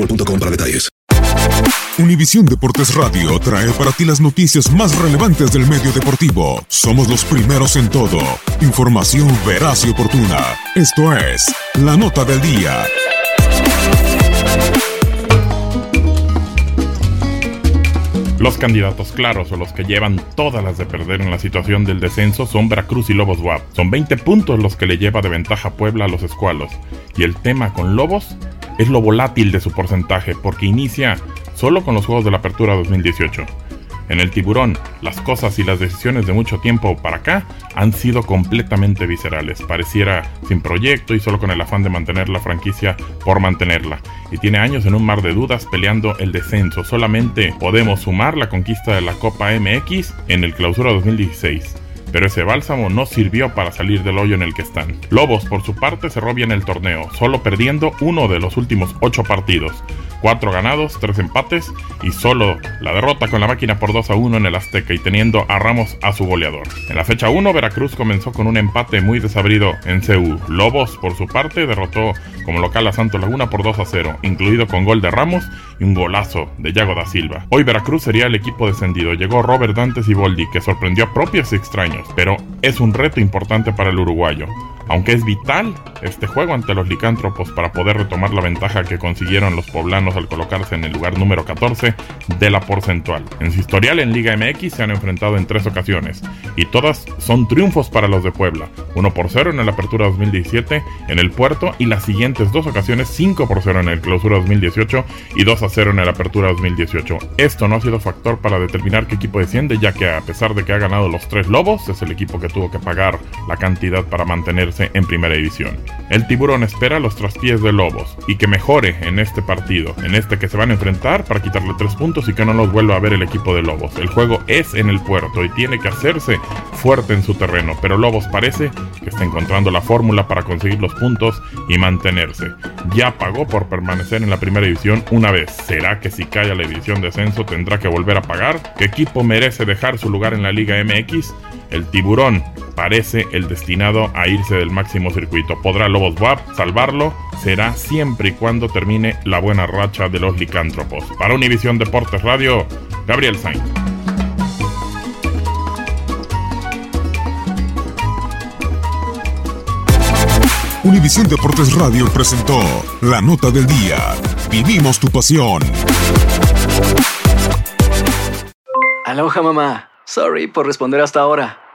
boostmobile.com para detalles. Univisión Deportes Radio trae para ti las noticias más relevantes del medio deportivo. Somos los primeros en todo. Información veraz y oportuna. Esto es La Nota del Día. Los candidatos claros o los que llevan todas las de perder en la situación del descenso son Veracruz y Lobos WAP. Son 20 puntos los que le lleva de ventaja a Puebla a los escualos. Y el tema con Lobos es lo volátil de su porcentaje, porque inicia solo con los juegos de la Apertura 2018. En el tiburón, las cosas y las decisiones de mucho tiempo para acá han sido completamente viscerales. Pareciera sin proyecto y solo con el afán de mantener la franquicia por mantenerla. Y tiene años en un mar de dudas peleando el descenso. Solamente podemos sumar la conquista de la Copa MX en el Clausura 2016 pero ese bálsamo no sirvió para salir del hoyo en el que están. Lobos, por su parte, cerró bien el torneo, solo perdiendo uno de los últimos ocho partidos. Cuatro ganados, tres empates y solo la derrota con la máquina por 2 a 1 en el Azteca y teniendo a Ramos a su goleador. En la fecha 1, Veracruz comenzó con un empate muy desabrido en CU. Lobos, por su parte, derrotó como local a Santo Laguna por 2 a 0, incluido con gol de Ramos y un golazo de Yago da Silva. Hoy Veracruz sería el equipo descendido. Llegó Robert Dantes y Boldi, que sorprendió a propios y extraños, pero es un reto importante para el uruguayo. Aunque es vital este juego ante los licántropos para poder retomar la ventaja que consiguieron los poblanos al colocarse en el lugar número 14 de la porcentual. En su historial en Liga MX se han enfrentado en tres ocasiones y todas son triunfos para los de Puebla. 1 por 0 en la Apertura 2017 en el Puerto y las siguientes dos ocasiones 5 por 0 en el Clausura 2018 y 2 a 0 en la Apertura 2018. Esto no ha sido factor para determinar qué equipo desciende ya que a pesar de que ha ganado los tres Lobos es el equipo que tuvo que pagar la cantidad para mantenerse en primera división. El tiburón espera los traspiés de Lobos y que mejore en este partido, en este que se van a enfrentar para quitarle tres puntos y que no los vuelva a ver el equipo de Lobos. El juego es en el puerto y tiene que hacerse fuerte en su terreno, pero Lobos parece que está encontrando la fórmula para conseguir los puntos y mantenerse. Ya pagó por permanecer en la primera división una vez. ¿Será que si cae a la división de ascenso tendrá que volver a pagar? ¿Qué equipo merece dejar su lugar en la Liga MX? El tiburón parece el destinado a irse del máximo circuito. ¿Podrá Lobos WAP salvarlo? Será siempre y cuando termine la buena racha de los licántropos. Para Univisión Deportes Radio, Gabriel Sainz. Univisión Deportes Radio presentó La Nota del Día. Vivimos tu pasión. Aloha mamá. Sorry por responder hasta ahora.